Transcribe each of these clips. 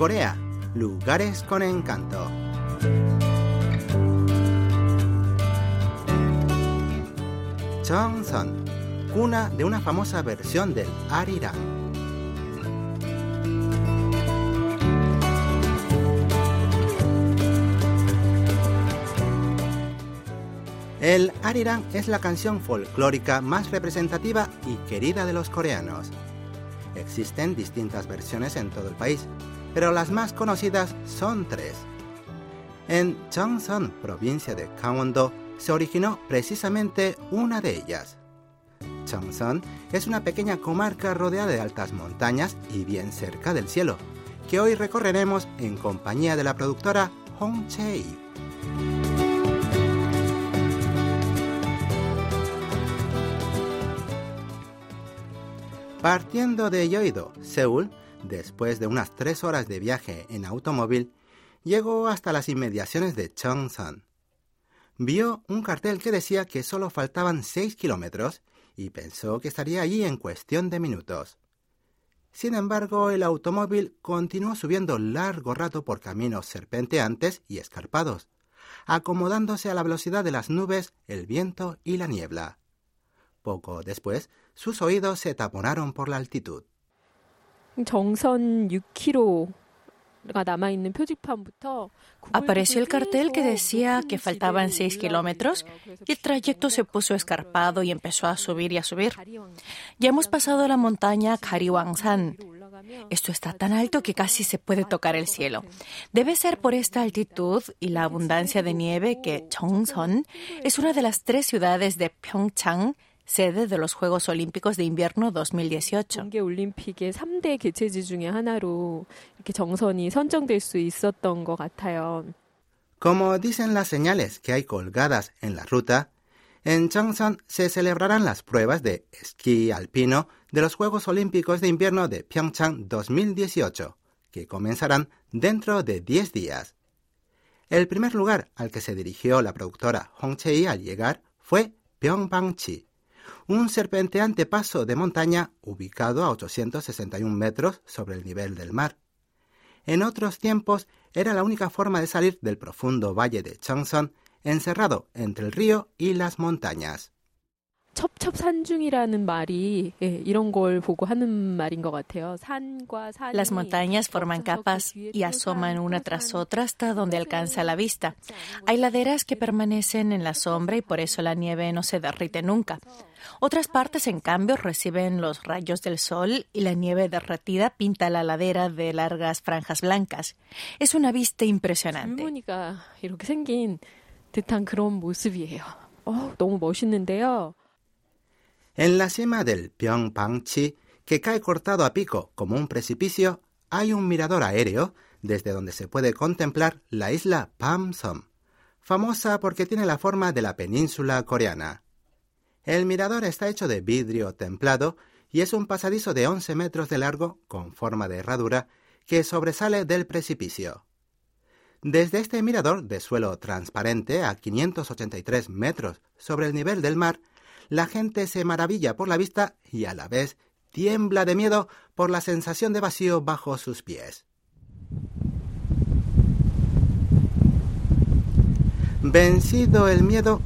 Corea, lugares con encanto. Cheongsan, cuna de una famosa versión del Arirang. El Arirang es la canción folclórica más representativa y querida de los coreanos. Existen distintas versiones en todo el país, pero las más conocidas son tres. En Cheongsan, provincia de Gangwon-do, se originó precisamente una de ellas. Cheongsan es una pequeña comarca rodeada de altas montañas y bien cerca del cielo, que hoy recorreremos en compañía de la productora Hong Chae. Partiendo de Yoido, Seúl, después de unas tres horas de viaje en automóvil, llegó hasta las inmediaciones de Cheongsan. Vio un cartel que decía que solo faltaban seis kilómetros y pensó que estaría allí en cuestión de minutos. Sin embargo, el automóvil continuó subiendo largo rato por caminos serpenteantes y escarpados, acomodándose a la velocidad de las nubes, el viento y la niebla. Poco después, sus oídos se taponaron por la altitud. Apareció el cartel que decía que faltaban 6 kilómetros y el trayecto se puso escarpado y empezó a subir y a subir. Ya hemos pasado la montaña Kariwangsan. Esto está tan alto que casi se puede tocar el cielo. Debe ser por esta altitud y la abundancia de nieve que Cheongsan es una de las tres ciudades de Pyeongchang sede de los Juegos Olímpicos de Invierno 2018. Como dicen las señales que hay colgadas en la ruta, en Cheongsan se celebrarán las pruebas de esquí alpino de los Juegos Olímpicos de Invierno de Pyeongchang 2018, que comenzarán dentro de 10 días. El primer lugar al que se dirigió la productora Hong Chae al llegar fue Pyeongbangchi, un serpenteante paso de montaña ubicado a 861 metros sobre el nivel del mar. En otros tiempos era la única forma de salir del profundo valle de Cheongsan, encerrado entre el río y las montañas. Las montañas forman capas y asoman una tras otra hasta donde alcanza la vista. Hay laderas que permanecen en la sombra y por eso la nieve no se derrite nunca. Otras partes, en cambio, reciben los rayos del sol y la nieve derretida pinta la ladera de largas franjas blancas. Es una vista impresionante. En la cima del Pyeongbangchi, que cae cortado a pico como un precipicio, hay un mirador aéreo desde donde se puede contemplar la isla Pamsom, famosa porque tiene la forma de la península coreana. El mirador está hecho de vidrio templado y es un pasadizo de 11 metros de largo con forma de herradura que sobresale del precipicio. Desde este mirador de suelo transparente a 583 metros sobre el nivel del mar, la gente se maravilla por la vista y a la vez tiembla de miedo por la sensación de vacío bajo sus pies. Vencido el miedo,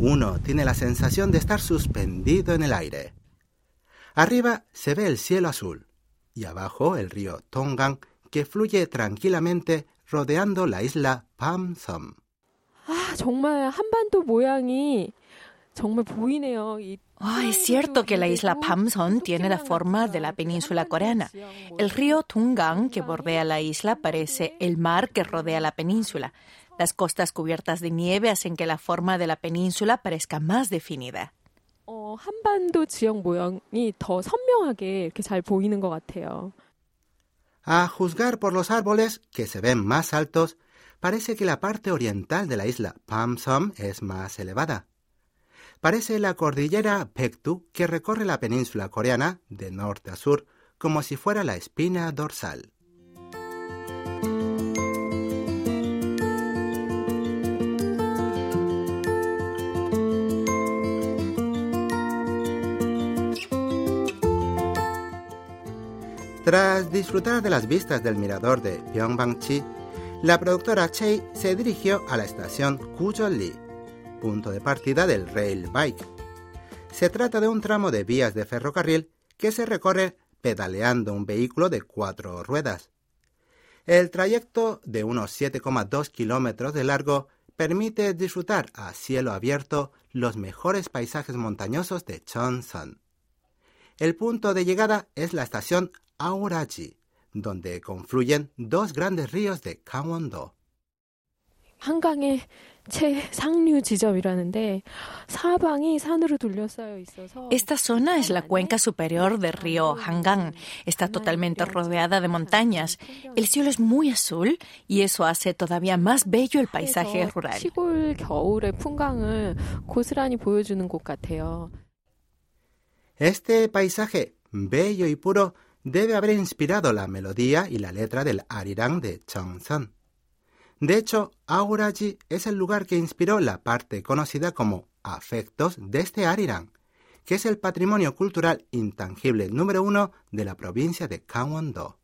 uno tiene la sensación de estar suspendido en el aire. Arriba se ve el cielo azul y abajo el río Tongang que fluye tranquilamente rodeando la isla Pamsom. Ah, es cierto que la isla Pamson tiene la forma de la península coreana. El río Tungang que bordea la isla parece el mar que rodea la península. Las costas cubiertas de nieve hacen que la forma de la península parezca más definida. A juzgar por los árboles, que se ven más altos, parece que la parte oriental de la isla Pamsom es más elevada. Parece la cordillera Pektu que recorre la península coreana de norte a sur como si fuera la espina dorsal. Tras disfrutar de las vistas del mirador de Pyeongbangchi, la productora Chey se dirigió a la estación Kujoli, punto de partida del Rail Bike. Se trata de un tramo de vías de ferrocarril que se recorre pedaleando un vehículo de cuatro ruedas. El trayecto de unos 7,2 kilómetros de largo permite disfrutar a cielo abierto los mejores paisajes montañosos de Cheonsan. El punto de llegada es la estación Auraji, donde confluyen dos grandes ríos de Gangwon-do. Esta zona es la cuenca superior del río Hangang. Está totalmente rodeada de montañas. El cielo es muy azul y eso hace todavía más bello el paisaje rural. Este paisaje bello y puro debe haber inspirado la melodía y la letra del Arirang de Cheongsan. De hecho, Auraji es el lugar que inspiró la parte conocida como afectos de este Arirang, que es el patrimonio cultural intangible número uno de la provincia de Gangwon-do.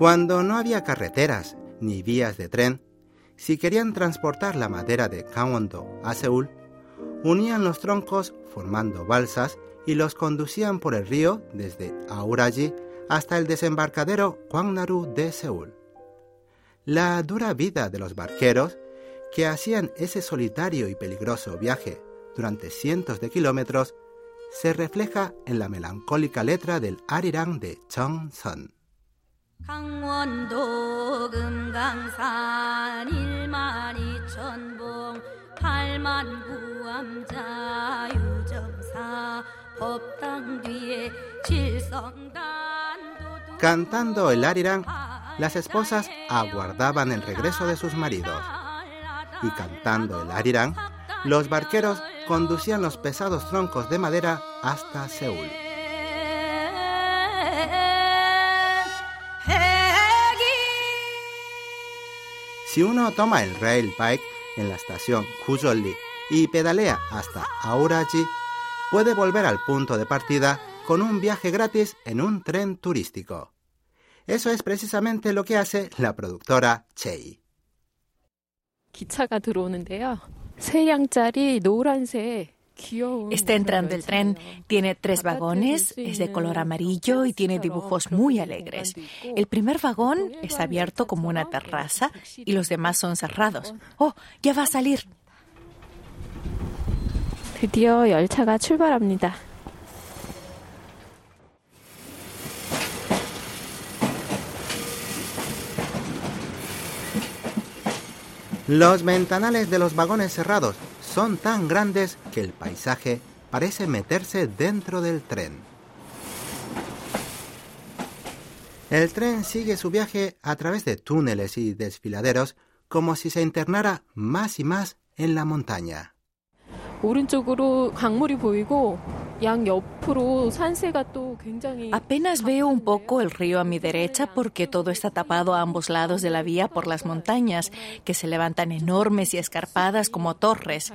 Cuando no había carreteras ni vías de tren, si querían transportar la madera de Gangwon-do a Seúl, unían los troncos formando balsas y los conducían por el río desde Auraji hasta el desembarcadero Gwangnaru de Seúl. La dura vida de los barqueros que hacían ese solitario y peligroso viaje durante cientos de kilómetros se refleja en la melancólica letra del Arirang de Cantando el Arirang, las esposas aguardaban el regreso de sus maridos. Y cantando el Arirang, los barqueros conducían los pesados troncos de madera hasta Seúl. Si uno toma el rail bike en la estación Kujolli y pedalea hasta Auraji, puede volver al punto de partida con un viaje gratis en un tren turístico. Eso es precisamente lo que hace la productora Chei. Está entrando el tren, tiene tres vagones, es de color amarillo y tiene dibujos muy alegres. El primer vagón es abierto como una terraza y los demás son cerrados. ¡Oh, ya va a salir! Los ventanales de los vagones cerrados son tan grandes que el paisaje parece meterse dentro del tren. El tren sigue su viaje a través de túneles y desfiladeros como si se internara más y más en la montaña. Apenas veo un poco el río a mi derecha porque todo está tapado a ambos lados de la vía por las montañas, que se levantan enormes y escarpadas como torres.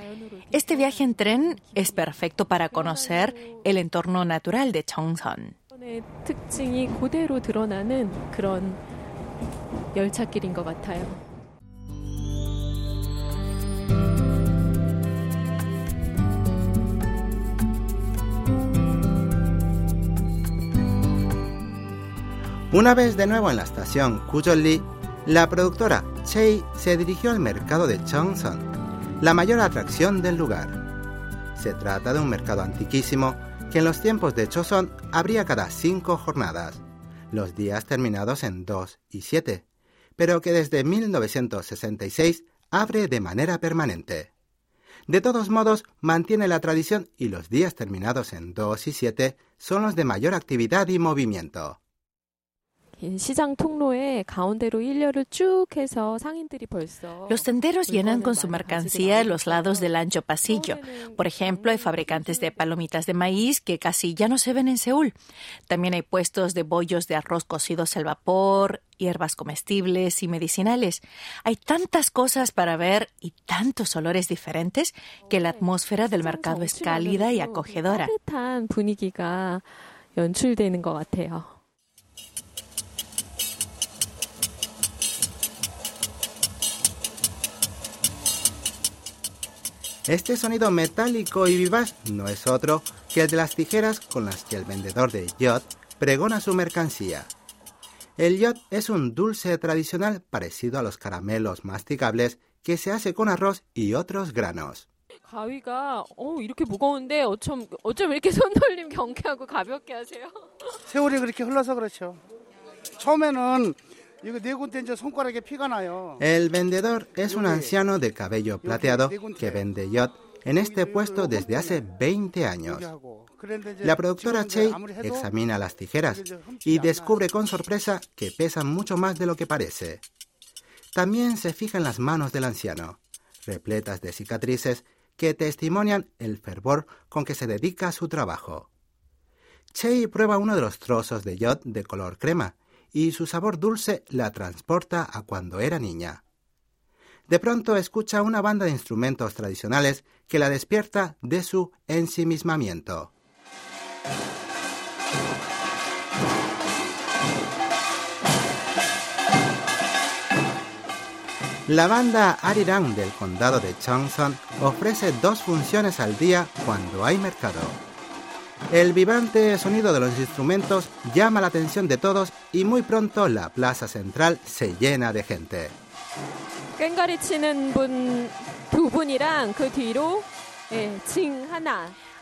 Este viaje en tren es perfecto para conocer el entorno natural de Cheongsan. Una vez de nuevo en la estación Kujolli, la productora Chei se dirigió al mercado de Cheongsan, la mayor atracción del lugar. Se trata de un mercado antiquísimo que en los tiempos de Choson abría cada cinco jornadas, los días terminados en 2 y 7, pero que desde 1966 abre de manera permanente. De todos modos, mantiene la tradición y los días terminados en 2 y 7 son los de mayor actividad y movimiento. Los tenderos llenan con su mercancía los lados del ancho pasillo. Por ejemplo, hay fabricantes de palomitas de maíz que casi ya no se ven en Seúl. También hay puestos de bollos de arroz cocidos al vapor, hierbas comestibles y medicinales. Hay tantas cosas para ver y tantos olores diferentes que la atmósfera del mercado es cálida y acogedora. Este sonido metálico y vivaz no es otro que el de las tijeras con las que el vendedor de yot pregona su mercancía. El yot es un dulce tradicional parecido a los caramelos masticables que se hace con arroz y otros granos. El vendedor es un anciano de cabello plateado que vende yacht en este puesto desde hace 20 años. La productora Chey examina las tijeras y descubre con sorpresa que pesan mucho más de lo que parece. También se fija en las manos del anciano, repletas de cicatrices que testimonian el fervor con que se dedica a su trabajo. Chey prueba uno de los trozos de yacht de color crema y su sabor dulce la transporta a cuando era niña. De pronto escucha una banda de instrumentos tradicionales que la despierta de su ensimismamiento. La banda Arirang del condado de Cheongsan ofrece dos funciones al día cuando hay mercado. El vivante sonido de los instrumentos llama la atención de todos y muy pronto la plaza central se llena de gente.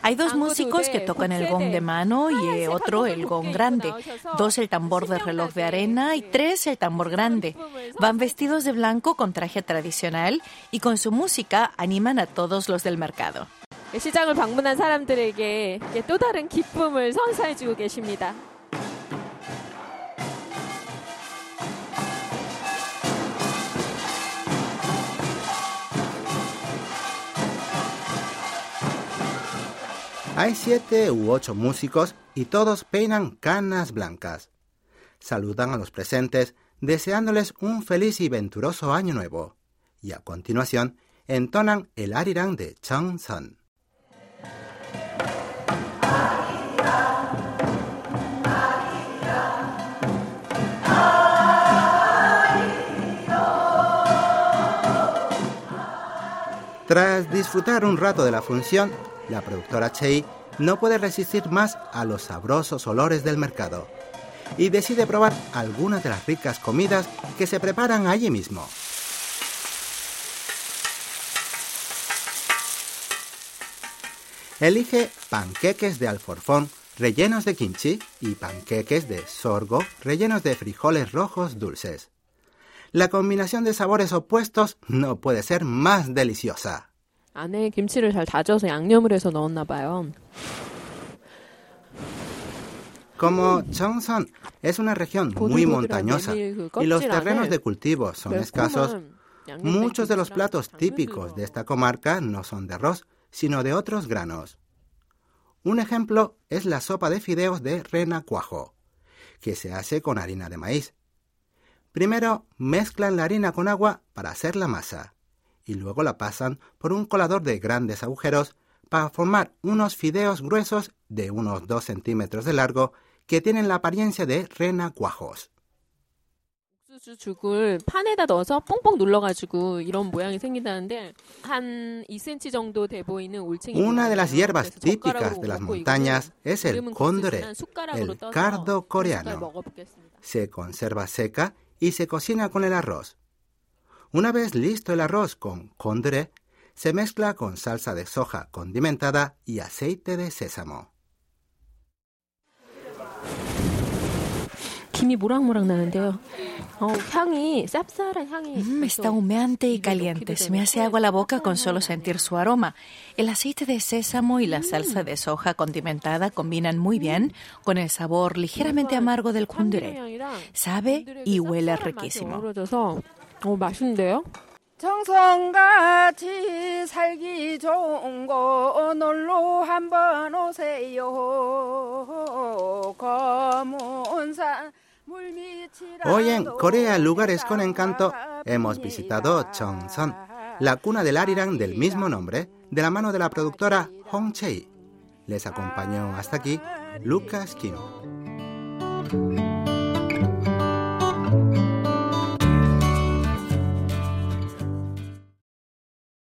Hay dos músicos que tocan el gong de mano y otro el gong grande, dos el tambor de reloj de arena y tres el tambor grande. Van vestidos de blanco con traje tradicional y con su música animan a todos los del mercado. 시장을 방문한 사람들에게 또 다른 기쁨을 선사해주고 계십니다. Hay siete u ocho músicos y todos peinan canas blancas. Saludan a los presentes deseándoles un feliz y venturoso año nuevo. Y a continuación entonan el arirang de Changsan. Tras disfrutar un rato de la función, la productora Chei no puede resistir más a los sabrosos olores del mercado y decide probar algunas de las ricas comidas que se preparan allí mismo. Elige panqueques de alforfón rellenos de kimchi y panqueques de sorgo rellenos de frijoles rojos dulces. La combinación de sabores opuestos no puede ser más deliciosa. Como Cheongsan es una región muy montañosa y los terrenos de cultivo son escasos, muchos de los platos típicos de esta comarca no son de arroz, sino de otros granos. Un ejemplo es la sopa de fideos de renacuajo, que se hace con harina de maíz. Primero mezclan la harina con agua para hacer la masa y luego la pasan por un colador de grandes agujeros para formar unos fideos gruesos de unos 2 centímetros de largo que tienen la apariencia de renacuajos. Una de las hierbas típicas de las montañas es el cóndore, el cardo coreano. Se conserva seca y se cocina con el arroz. Una vez listo el arroz con condre, se mezcla con salsa de soja condimentada y aceite de sésamo. Mm, está humeante y caliente. Se me hace agua la boca con solo sentir su aroma. El aceite de sésamo y la salsa de soja condimentada combinan muy bien con el sabor ligeramente amargo del kundure. Sabe y huele riquísimo. Hoy en Corea, lugares con encanto, hemos visitado Cheongsan, la cuna del Arirang del mismo nombre, de la mano de la productora Hong Chei. Les acompañó hasta aquí Lucas Kim.